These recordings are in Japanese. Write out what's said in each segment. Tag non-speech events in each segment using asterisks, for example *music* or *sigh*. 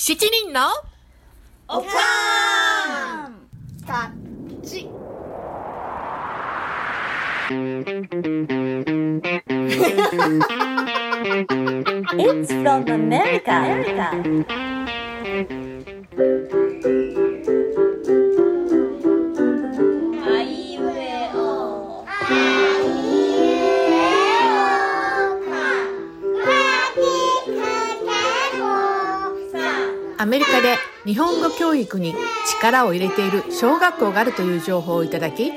七人のおかんたち。It's from America. America. アメリカで日本語教育に力を入れている小学校があるという情報をいただき、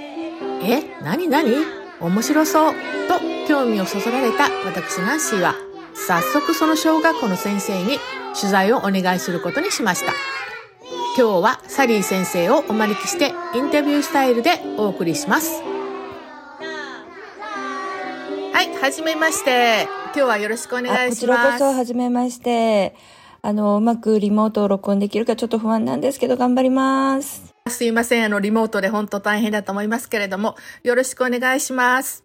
え、なになに面白そうと興味をそそられた私ナンシーは、早速その小学校の先生に取材をお願いすることにしました。今日はサリー先生をお招きしてインタビュースタイルでお送りします。はい、はじめまして。今日はよろしくお願いします。こちらこそ、はじめまして。あの、うまくリモートを録音できるかちょっと不安なんですけど、頑張ります。すいません。あの、リモートで本当大変だと思いますけれども、よろしくお願いします。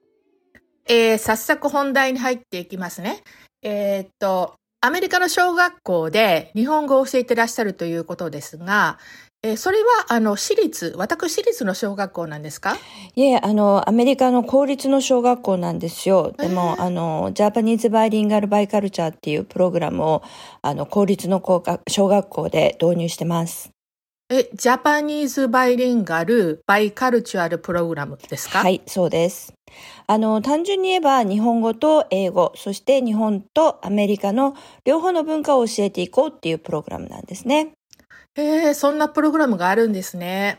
えー、早速本題に入っていきますね。えーっと、アメリカの小学校で日本語を教えてらっしゃるということですが、えーそれは、あの、私立、私私立の小学校なんですか？いえ、あの、アメリカの公立の小学校なんですよ。でも、あの、ジャパニーズバイリンガルバイカルチャーっていうプログラムを、あの、公立の小学校で導入してます。え、ジャパニーズバイリンガルバイカルチュアルプログラムですか？はい、そうです。あの、単純に言えば、日本語と英語、そして日本とアメリカの両方の文化を教えていこうっていうプログラムなんですね。えー、そんなプログラムがあるんですね。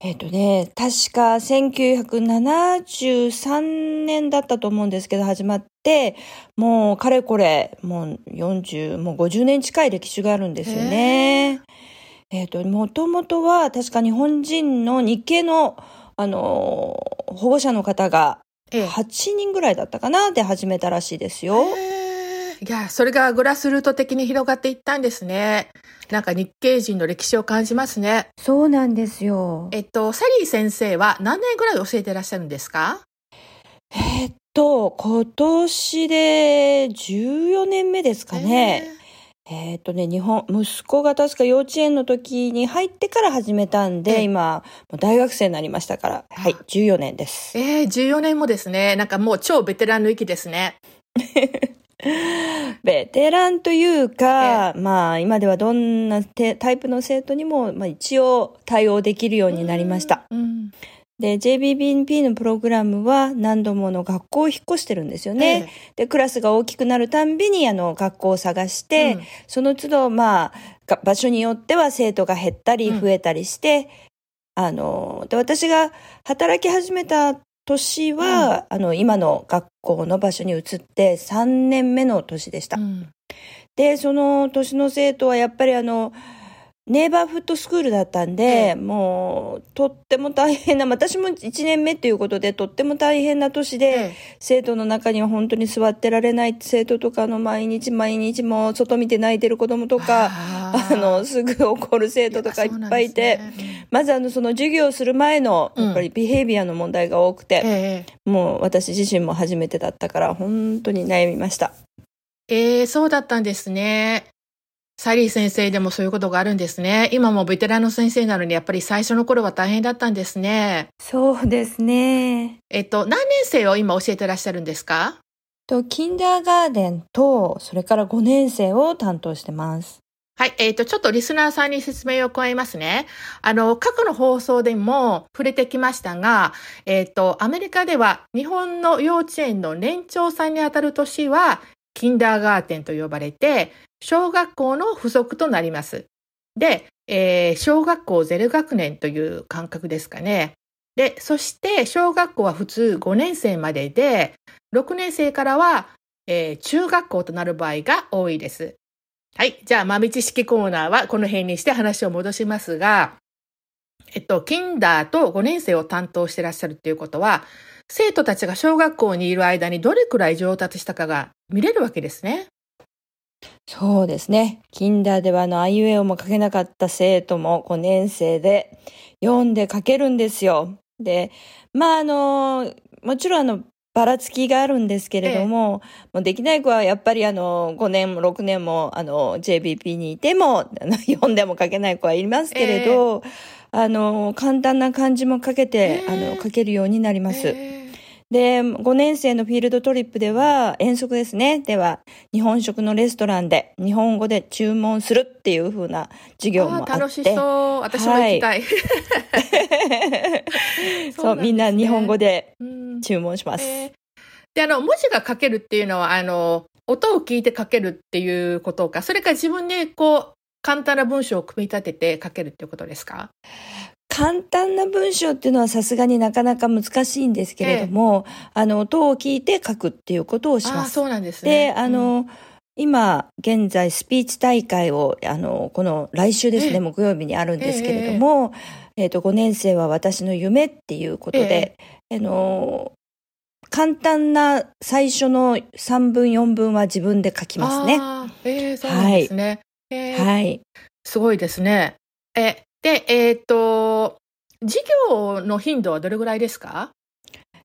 えっ、とね、確か1973年だったと思うんですけど、始まって、もうかれこれ、もう40、もう50年近い歴史があるんですよね。えっ、と、もともとは確か日本人の日系の、あのー保護者の方がええ8人ぐらいだったかなで始めたらしいですよ。いや、それがグラスルート的に広がっていったんですね。なんか日系人の歴史を感じますね。そうなんですよ。えっと、サリー先生は何年ぐらい教えていらっしゃるんですか？えっと、今年で14年目ですかね。えっとね、日本、息子が確か幼稚園の時に入ってから始めたんええで、今、大学生になりましたから、はい、14年です。えー、14年もですね。なんかもう超ベテランの域ですね。*laughs* ベテランというか、まあ、今ではどんなてタイプの生徒にも、まあ一応対応できるようになりました。うん。で、JBBNP のプログラムは何度もの学校を引っ越してるんですよね。で、クラスが大きくなるたんびに、あの、学校を探して、うんその都度、まあ、が場所によっては生徒が減ったりうん増えたりして、あの、で、私が働き始めた年は、あの、今の学校の場所に移って3年目の年でした。うんで、その年の生徒はやっぱりあの、ネイバーフットスクールだったんで、ええ。もう、とっても大変な、私も1年目ということで、とっても大変な年で、ええ。生徒の中には本当に座ってられない生徒とかの毎日毎日もう外見て泣いてる子供とか、あの、すぐ怒る生徒とかいっぱいいて、ねまずあの、その授業をする前の、うん。やっぱりビヘイビアの問題が多くて、ええ。もう私自身も初めてだったから、本当に悩みました。ええそうだったんですね。サリー先生でもそういうことがあるんですね。今もベテランの先生なのに、やっぱり最初の頃は大変だったんですね。そうですね。えっと、何年生を今教えてらっしゃるんですか？と、キンダーガーデンと、それから5年生を担当してます。はい。えっ、と、ちょっとリスナーさんに説明を加えますね。あの、過去の放送でも触れてきましたが、えっ、と、アメリカでは日本の幼稚園の年長さんにあたる年は、キンダーガーテンと呼ばれて、小学校の付属となります。で、えー小学校0学年という感覚ですかね。で、そして小学校は普通5年生までで、6年生からは、えー中学校となる場合が多いです。はい。じゃあ、豆知識コーナーはこの辺にして話を戻しますが、えっと、キンダーと5年生を担当してらっしゃるっていうことは、生徒たちが小学校にいる間にどれくらい上達したかが見れるわけですね。そうですね。キンダーではあの、あいうえおも書けなかった生徒も5年生で読んで書けるんですよ。で、まああの、もちろんあの、ばらつきがあるんですけれども、もうできない子はやっぱりあの、5年も6年もあの、JBP にいても、あ *laughs* の読んでも書けない子はいますけれど、あの、簡単な漢字も書けて、えーあの、書けるようになります。えーで、5年生のフィールドトリップでは、遠足ですね。では、日本食のレストランで日本語で注文するっていう風な授業もあって。楽しそう。私も行きたい。*laughs* そう、みんな日本語でうん注文します。えーで、あの、文字が書けるっていうのは、あの、音を聞いて書けるっていうことか、それから自分でこう、簡単な文章を組み立てて書けるっていうことですか？簡単な文章っていうのはさすがになかなか難しいんですけれども、あの、音を聞いて書くっていうことをします。そうなんですね。で、あの、今、現在、スピーチ大会を、あの、この来週ですええね、木曜日にあるんですけれども、えっ、と、5年生は私の夢っていうことで、あの、簡単な最初の3分、4分は自分で書きますね。えーそうですね。えーはい。すごいですね。え、で、えっ、と、授業の頻度はどれぐらいですか？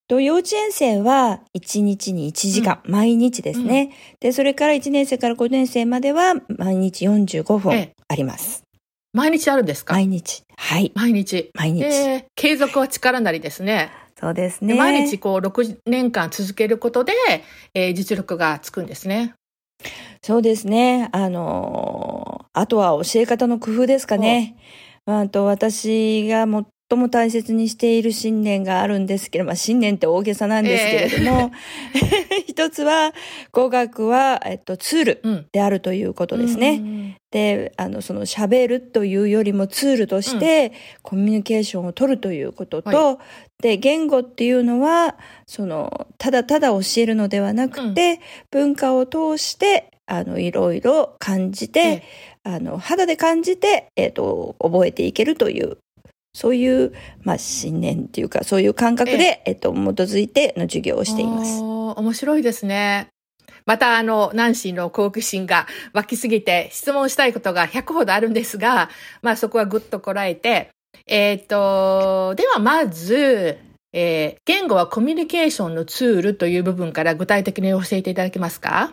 と幼稚園生は1日に1時間、毎日ですね。で、それから1年生から5年生までは毎日45え分えあります。毎日あるんですか？毎日。はい。毎日。毎日。えー継続は力なりですね。そうですでね。毎日こう6年間続けることで、えー実力がつくんですね。そうですね。あのーあとは教え方の工夫ですかね。あと私が最も大切にしている信念があるんですけど、まあ信念って大げさなんですけれども、*laughs* 一つは語学は、えっと、ツールうん。であるということですね。ね。で、あの、その喋るというよりもツールとしてコミュニケーションを取るということと、で、言語っていうのは、その、ただただ教えるのではなくて、文化を通して、あの、いろいろ感じて、ええあの、肌で感じて、えっ、と、覚えていけるという、そういう、まあ、信念っていうか、そういう感覚で、えっ、と、基づいての授業をしています。面白いですね。また、あの、ナンシーの好奇心が湧きすぎて質問したいことが100ほどあるんですが、まあそこはぐっとこらえて、えっ、と、ではまず、えー言語はコミュニケーションのツールという部分から具体的に教えていただけますか？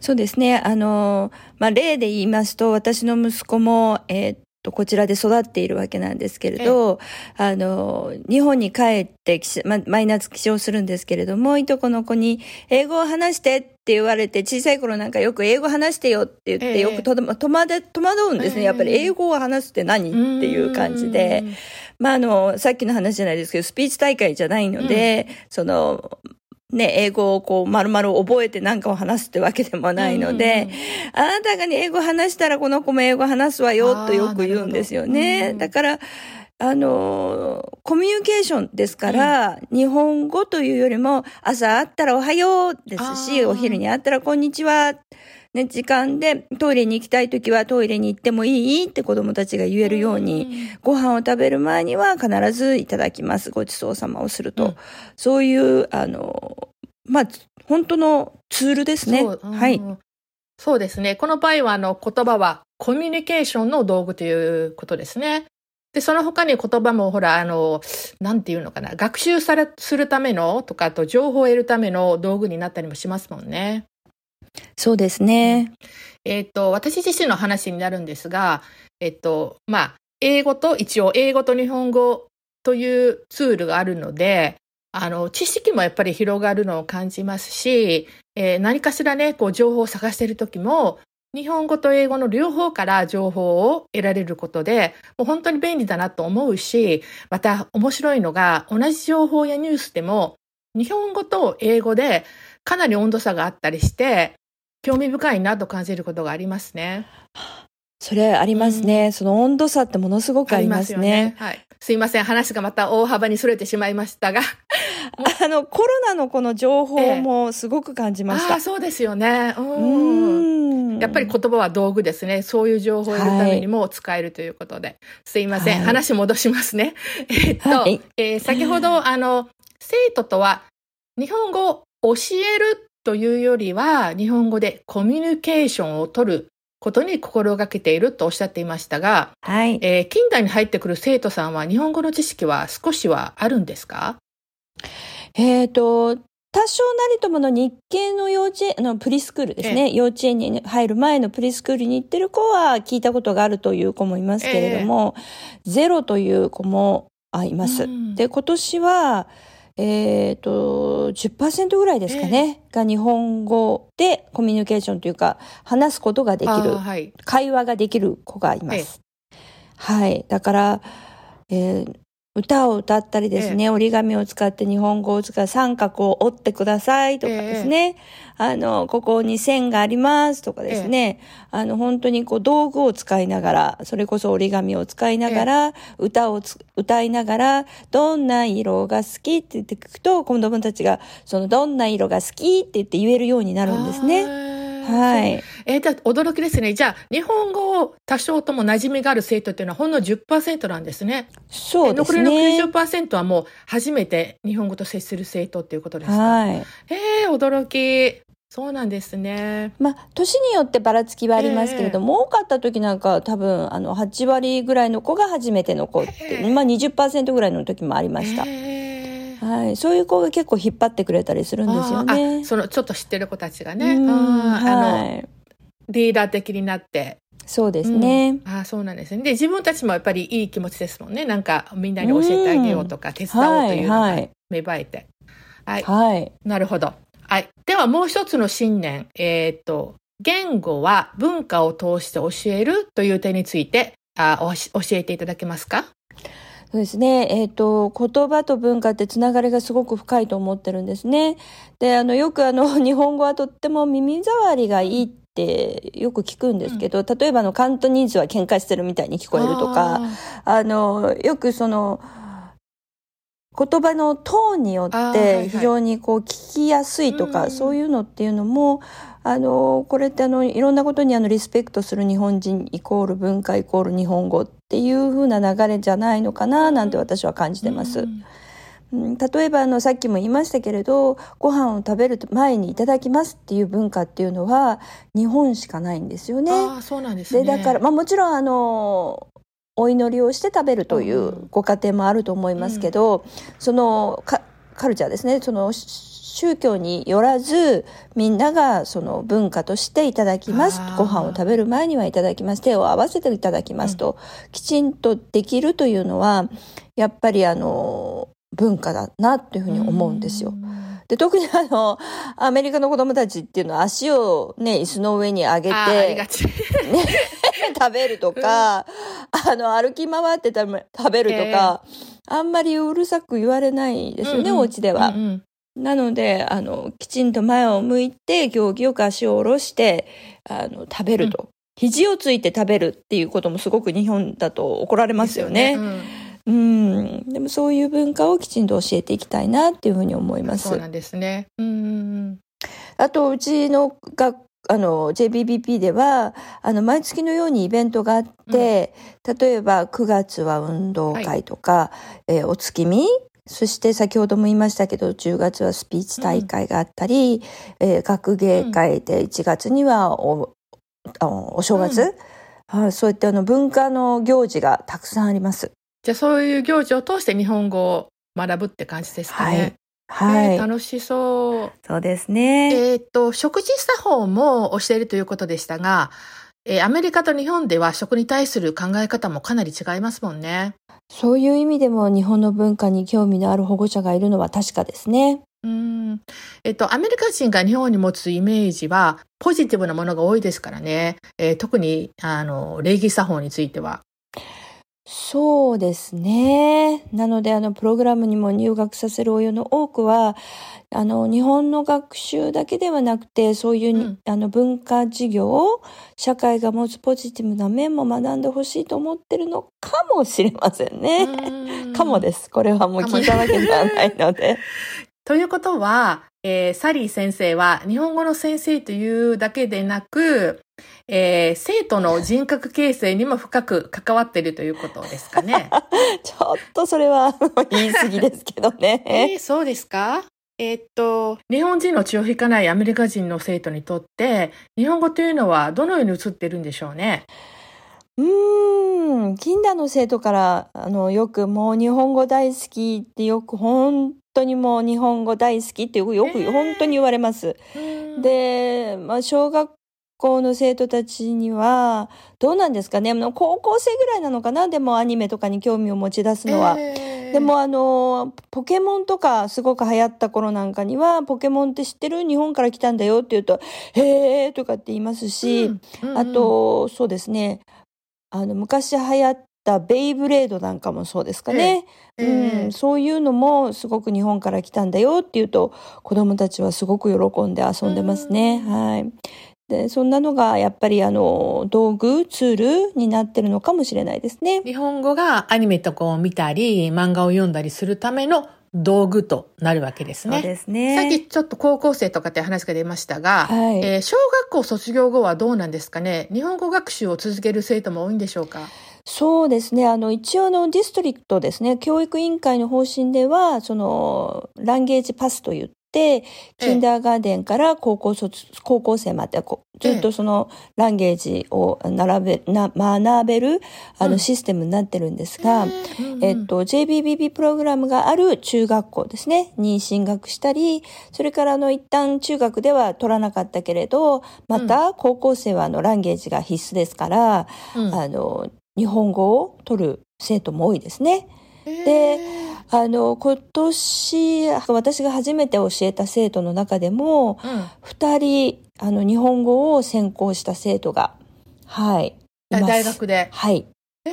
そうですね。あの、まあ、例で言いますと、私の息子も、えーっと、こちらで育っているわけなんですけれど、あの、日本に帰ってまあ、マイナス起床するんですけれども、いとこの子に、英語を話してって言われて、小さい頃なんかよく英語話してよって言って、ええよくと戸惑戸惑うんですね。ええやっぱり英語を話すって何っていう感じで。まあ、あの、さっきの話じゃないですけど、スピーチ大会じゃないので、その、ね、英語をこう、丸々覚えて何かを話すってわけでもないので、あなたがね、英語話したらこの子も英語話すわよとよく言うんですよね。だから、あの、コミュニケーションですから、日本語というよりも、朝会ったらおはようですし、お昼に会ったらこんにちは。ね、時間でトイレに行きたいときはトイレに行ってもいい？って子供たちが言えるように、ご飯を食べる前には必ずいただきます。ごちそうさまをすると。うんそういう、あの、まあ、本当のツールですね。はい。そうですね。この場合は、あの、言葉はコミュニケーションの道具ということですね。で、その他に言葉も、ほら、あの、なんていうのかな、学習され、するためのとか、あと情報を得るための道具になったりもしますもんね。そうですね。えっ、と、私自身の話になるんですが、えっ、と、まあ、英語と、一応、英語と日本語というツールがあるので、あの、知識もやっぱり広がるのを感じますし、えー何かしらね、こう、情報を探しているときも、日本語と英語の両方から情報を得られることで、もう本当に便利だなと思うし、また面白いのが、同じ情報やニュースでも、日本語と英語でかなり温度差があったりして、興味深いなと感じることがありますね。それありますね。その温度差ってものすごくありますね。はい。すいません。話がまた大幅にそれてしまいましたが。*laughs* あの、コロナのこの情報もすごく感じましたああ、。そうですよね。ううん。んやっぱり言葉は道具ですね。そういう情報を得るためにも使えるということで。すいません。はい話戻しますね。*laughs* えっと、はいえー先ほど、あの、生徒とは日本語を教えるというよりは、日本語でコミュニケーションを取ることに心がけているとおっしゃっていましたが、はい。えー近代に入ってくる生徒さんは日本語の知識は少しはあるんですか？えっ、と、多少なりともの日系の幼稚園、あの、プリスクールですね。幼稚園に入る前のプリスクールに行ってる子は聞いたことがあるという子もいますけれども、ゼロという子もあいます。うんで、今年は、えっ、と、10%ぐらいですかね、が日本語でコミュニケーションというか、話すことができるはい。会話ができる子がいます。はい。だから、えー歌を歌ったりですね、折り紙を使って日本語を使う三角を折ってくださいとかですね、あの、ここに線がありますとかですね、あの、本当にこう道具を使いながら、それこそ折り紙を使いながら、歌をつ歌いながら、どんな色が好きって言って聞くと、子供たちが、そのどんな色が好きって言って言えるようになるんですね。ねはい。えー、じゃあ驚きですね。じゃあ、日本語を多少とも馴染みがある生徒っていうのはほんの10%なんですね。そうですね。残りの90%はもう初めて日本語と接する生徒っていうことですか？はい。ええ驚き。そうなんですね。まあ、年によってばらつきはありますけれども、多かった時なんかは多分、あの、8割ぐらいの子が初めての子って、へえまあ20%ぐらいの時もありました。ええはい。そういう子が結構引っ張ってくれたりするんですよあね。そのちょっと知ってる子たちがね、はい。リーダー的になって、そうですね。ああそうなんですね。で自分たちもやっぱりいい気持ちですもんね。なんかみんなに教えてあげようとか、手伝おうというのが芽生えて。はい、はい。なるほど。はい。ではもう一つの信念、えーっと言語は文化を通して教えるという点についてあおし教えていただけますか？そうですね。えっ、と、言葉と文化ってつながりがすごく深いと思ってるんですね。で、あの、よくあの、*laughs* 日本語はとっても耳障りがいいってよく聞くんですけど、例えばあの、カントニーズは喧嘩してるみたいに聞こえるとか、あの、よくその、言葉のトーンによって非常にこう聞きやすいとか、うんそういうのっていうのも、あの、これってあの、いろんなことにあの、リスペクトする日本人イコール文化イコール日本語っていう風な流れじゃないのかななんて私は感じてます。うんうん例えばあのさっきも言いましたけれどご飯を食べる前にいただきますっていう文化っていうのは日本しかないんですよね。ああそうなんですね。でだから、まあ、もちろんあのお祈りをして食べるといううんご家庭もあると思いますけど、そのカカルチャーですね。その宗教によらずみんながその文化としていただきます。ご飯を食べる前にはいただきます。手を合わせていただきますと、きちんとできるというのはやっぱりあの文化だなというふうに思うんですよ。で特にあのアメリカの子供たちっていうのは足をね椅子の上に上げてありがち。食べるとか、あの、歩き回ってた食べるとか、あんまりうるさく言われないですよね、うんうんお家では。うんうんなので、あの、きちんと前を向いて、行儀よく足を下ろして、あの、食べると。肘をついて食べるっていうこともすごく日本だと怒られますよね。うんうん。でもそういう文化をきちんと教えていきたいなっていうふうに思いますそう。なんですね。うんうんあと、うちの学あの、JBBP では、あの、毎月のようにイベントがあって、例えば9月は運動会とか、えーお月見そして先ほども言いましたけど、10月はスピーチ大会があったり、えー学芸会で1月にはお、あお正月、はいそういったあの文化の行事がたくさんあります。じゃあそういう行事を通して日本語を学ぶって感じですかね。はい。えー楽しそう。そうですね。えーっと、食事作法も教えるということでしたが、えーアメリカと日本では食に対する考え方もかなり違いますもんね。そういう意味でも日本の文化に興味のある保護者がいるのは確かですね。うん。えっと、アメリカ人が日本に持つイメージは、ポジティブなものが多いですからね。えー特に、あの、礼儀作法については。そうですね。なので、あの、プログラムにも入学させる親の多くは、あの、日本の学習だけではなくて、そういうに、うんあの、文化授業、社会が持つポジティブな面も学んでほしいと思ってるのかもしれませんね。うんかもです。これはもう聞いたわけではないので。*laughs* ということは、えーサリー先生は日本語の先生というだけでなく、えー生徒の人格形成にも深く関わっているということですかね。*laughs* ちょっとそれは言い過ぎですけどえね。*laughs* ーそうですか？えーっと、日本人の血を引かないアメリカ人の生徒にとって、日本語というのはどのように映っているんでしょうね？うーん、近代の生徒から、あの、よくもう日本語大好きってよく本当にもう日本語大好きってよく、よくえー本当に言われます。で、で、まあ、小学校の生徒たちには、どうなんですかね。あの高校生ぐらいなのかなでもアニメとかに興味を持ち出すのは。でもあの、ポケモンとかすごく流行った頃なんかには、ポケモンって知ってる？日本から来たんだよって言うと、へーとかって言いますし、うんうんあと、そうですね。あの、昔流行ったベイブレードなんかもそうですかね。ええうん、そういうのもすごく日本から来たんだよっていうと、子供たちはすごく喜んで遊んでますね。うんはい。で、そんなのがやっぱりあの、道具、ツールになってるのかもしれないですね。日本語がアニメとかを見たり、漫画を読んだりするための道具となるわけですそうね。ですね。さっきちょっと高校生とかって話が出ましたが、はいえー小学校卒業後はどうなんですかね？日本語学習を続ける生徒も多いんでしょうか？そうですね。あの、一応のディストリクトですね、教育委員会の方針では、その、ランゲージパスと言って、キンダーガーデンから高校卒、高校生までずっとそのランゲージを並べ、な、学べる、あの、うん。システムになってるんですが、えっと、JBBB プログラムがある中学校ですね、に進学したり、それからあの、一旦中学では取らなかったけれど、また高校生はあの、ランゲージが必須ですから、うん。あの、日本語を取る生徒も多いですね。であの、今年、私が初めて教えた生徒の中でも、うん二人、あの、日本語を専攻した生徒が、はい。い大学で？はい。へ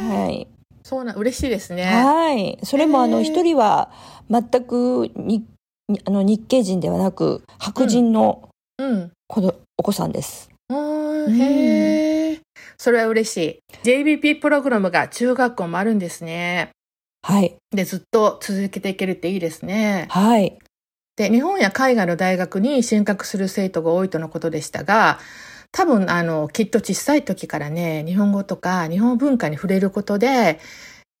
ーはい。そうなん、嬉しいですね。はい。それもあの、一人は全くに、にあの、日系人ではなく、白人のうん。子ど、お子さんです。うんへえ。それは嬉しい。JBP プログラムが中学校もあるんですね。はい。で、ずっと続けていけるっていいですね。はい。で、日本や海外の大学に進学する生徒が多いとのことでしたが、多分、あの、きっと小さい時からね、日本語とか日本文化に触れることで、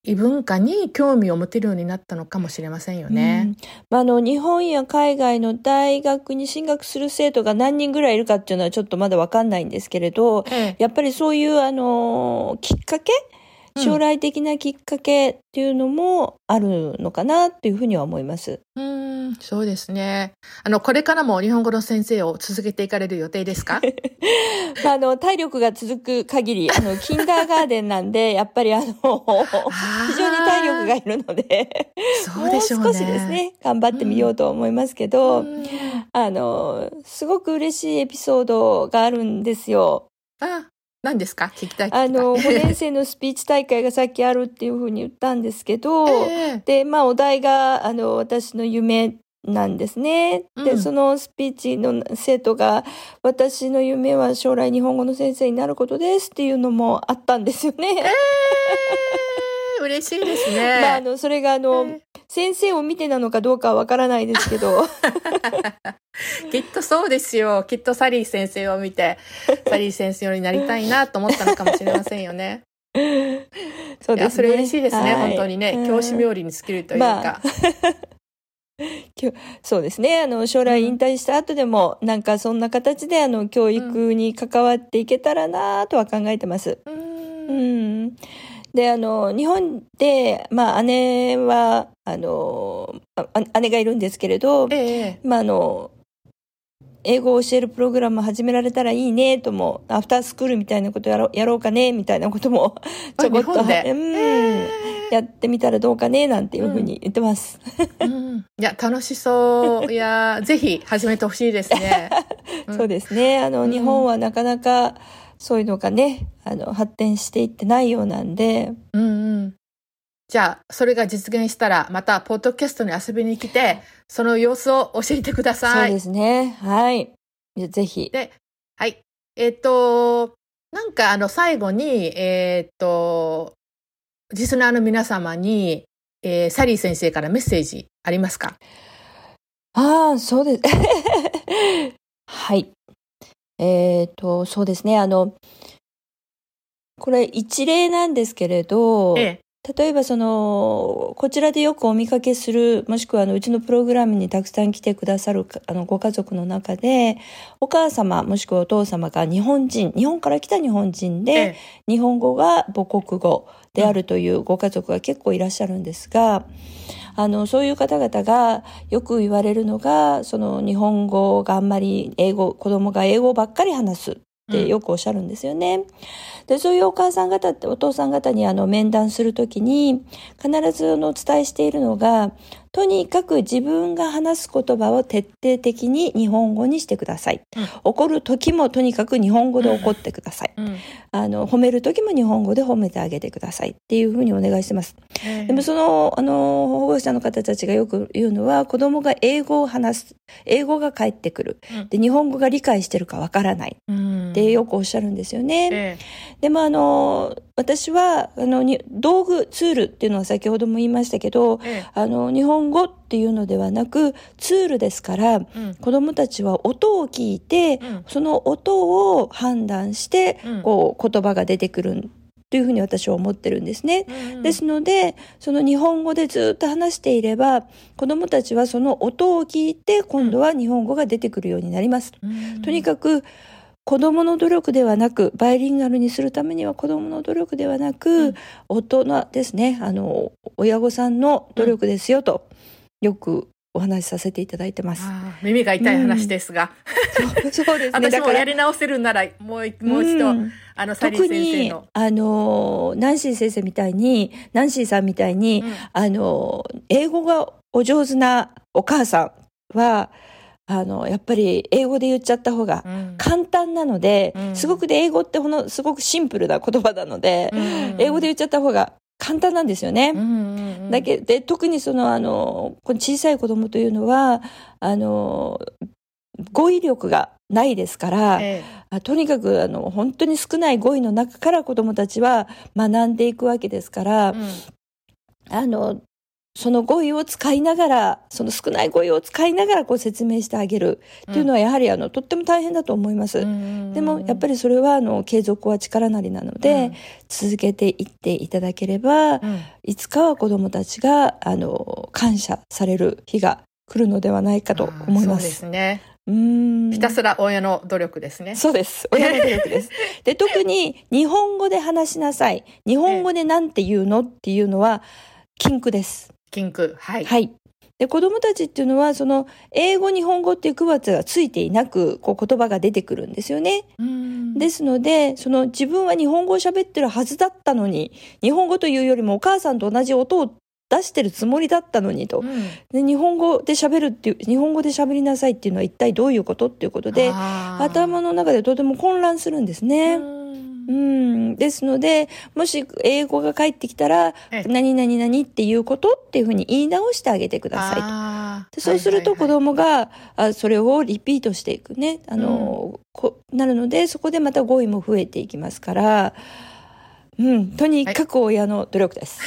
異文化に興味を持てるようになったのかもしれませんようねん。まあ、あの、日本や海外の大学に進学する生徒が何人ぐらいいるかっていうのはちょっとまだわかんないんですけれど、ええやっぱりそういう、あの、きっかけうん将来的なきっかけっていうのもあるのかなっていうふうには思います。うん、そうですね。あの、これからも日本語の先生を続けていかれる予定ですか？*laughs* まあ、あの、体力が続く限り、あの、*laughs* キンダーガーデンなんで、やっぱりあの、非常に体力がいるので、そうでしょうね。もう少しですね、頑張ってみようと思いますけど、うんあの、すごく嬉しいエピソードがあるんですよ。あ、何ですか？聞きたい。あの、5年生のスピーチ大会がさっきあるっていうふうに言ったんですけど、ええで、まあ、お題が、あの、私の夢なんですね。で、うんそのスピーチの生徒が、私の夢は将来日本語の先生になることですっていうのもあったんですよね。えー嬉しいですね。*laughs* まあ、あの、それが、あの、え先生を見てなのかどうかはわからないですけど、きっとそうですよ。きっとサリー先生を見て、サリー先生になりたいなと思ったのかもしれませんよね。そうですね。いや、それ嬉しいですね。はい本当にね。うん教師冥利に尽きるというか。*laughs* そうですね。あの、将来引退した後でも、なんかそんな形で、あの、教育に関わっていけたらなとは考えてます。ううんん。で、あの、日本で、まあ、姉は、あの、ああ姉がいるんですけれど、ええまあ、あの、英語を教えるプログラム始められたらいいねとも、アフタースクールみたいなことやろうやろうかねみたいなことも、*laughs* ちょこっと、うん、えやってみたらどうかねなんていうふうに言ってます。えうんいや、楽しそう。いや、*laughs* ぜひ始めてほしいですね。*laughs* うんそうですね。あの、うん日本はなかなかそういうのがね、あの、発展していってないようなんで、うんうん。じゃあ、それが実現したら、また、ポッドキャストに遊びに来て、その様子を教えてください。そうですね。はい。ぜひ。で、はい。えっ、と、なんかあの最後に、えっ、と、リスナーの皆様に、えーサリー先生からメッセージありますか？ああ、そうです。*laughs* はい。えっ、と、そうですね。あの、これ一例なんですけれど、ええ。例えばその、こちらでよくお見かけする、もしくはあの、うちのプログラムにたくさん来てくださるあの、ご家族の中で、お母様、もしくはお父様が日本人、日本から来た日本人で、ええ日本語が母国語であるというご家族が結構いらっしゃるんですが、あの、そういう方々がよく言われるのが、その日本語があんまり英語、子供が英語ばっかり話すってよくおっしゃるんですよね。で、そういうお母さん方って、お父さん方にあの面談するときに、必ずあのお伝えしているのが、とにかく自分が話す言葉を徹底的に日本語にしてください。うん怒る時もとにかく日本語で怒ってください。うんあの、褒める時も日本語で褒めてあげてくださいっていうふうにお願いしてます。ええでもその、あの、保護者の方たちがよく言うのは、子供が英語を話す、英語が返ってくる。うんで、日本語が理解してるかわからないうんってよくおっしゃるんですよね。えでもあの、私は、あの、に道具、ツールっていうのは先ほども言いましたけど、ええ。あの、日本語っていうのではなく、ツールですから、うん。子供たちは音を聞いて、うん。その音を判断して、うん。こう、言葉が出てくるというふうに私は思ってるんですね。うん。ですので、その日本語でずっと話していれば、子供たちはその音を聞いて、今度は日本語が出てくるようになります。うん。とにかく、子供の努力ではなく、バイリンガルにするためには子供の努力ではなく、うん。大人ですね、あの、親御さんの努力ですよと、よくお話しさせていただいてます。耳が痛い話ですが、そう *laughs* そうですね。私もやり直せるならもう一もう一度、うん。あのサリー特先生にの、あの、ナンシー先生みたいに、ナンシーさんみたいに、うん。あの、英語がお上手なお母さんは、あの、やっぱり英語で言っちゃった方がうん。簡単なので、うん。すごくで英語ってほんの、すごくシンプルな言葉なので、うん。英語で言っちゃった方が簡単なんですよね。うんうんうんだけで、特にその、あの、この小さい子供というのは、あの、語彙力がないですから、えあとにかくあの本当に少ない語彙の中から子どもたちは学んでいくわけですから、えうん。あのその語彙を使いながらその少ない語彙を使いながらこう説明してあげるっていうのはやはりあのとっても大変だと思います。でもやっぱりそれはあの継続は力なりなので、続けていっていただければ、うんいつかは子どもたちがあの感謝される日が来るのではないかと思いま。あーそうですすね。うーんひたすら親の努力ですね。そうです。親の努力です。*laughs* で、特に日本語で話しなさい。日本語でなんて言うのっていうのは禁句です。禁句。はい。はい。で、子供たちっていうのは、その、英語、日本語っていう区別がついていなく、こう言葉が出てくるんですよね。うんですので、その自分は日本語を喋ってるはずだったのに、日本語というよりもお母さんと同じ音を出してるつもりだったのにと。うんで日本語で喋るっていう、日本語で喋りなさいっていうのは一体どういうことっていうことで、頭の中でとても混乱するんですね。うんうん。ですので、もし英語が返ってきたらええ、何々々っていうことっていうふうに言い直してあげてくださいと。そうすると子はいはいはい供が、あそれをリピートしていくね、あの、こなるので、そこでまた語彙も増えていきますから、うん、とにかく親の努力です。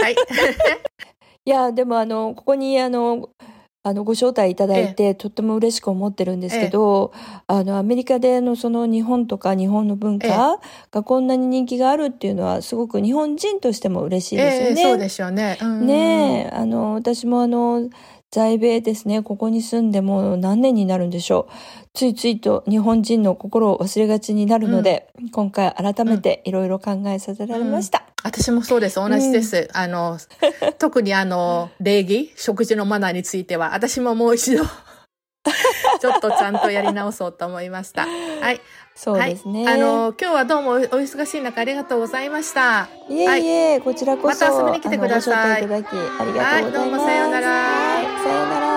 はい。*laughs* いや、でもあの、ここにあの、あの、ご招待いただいて、とっても嬉しく思ってるんですけど、あの、アメリカでのその日本とか日本の文化がこんなに人気があるっていうのは、すごく日本人としても嬉しいですよね。ええそうでね。うんねえ、あの、私もあの、在米ですね、ここに住んでもう何年になるんでしょう。ついついと日本人の心を忘れがちになるので、今回改めていろいろ考えさせられました。私もそうです。同じです。あの、*laughs* 特にあの、礼儀、食事のマナーについては、私ももう一度、*laughs* ちょっとちゃんとやり直そうと思いました。はい。そうですね。はい。あの、今日はどうもおお忙しい中ありがとうございました。いえいえ、こちらこそ、また遊びに来てくださいいただき、ありがとうございます。はいどうもさようならはいさよなら。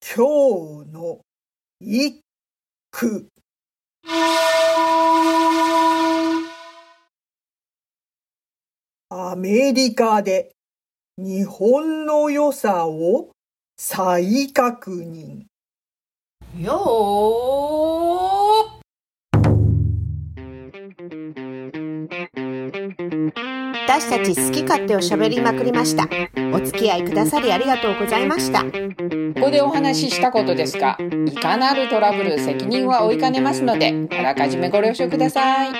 今日の一句。アメリカで日本の良さを再確認。よー私たち好き勝手を喋りまくりました。お付き合いくださりありがとうございました。ここでお話ししたことですが、いかなるトラブル責任は負いかねますので、あらかじめご了承ください。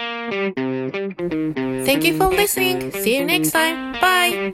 Thank you for listening. See you next time. Bye.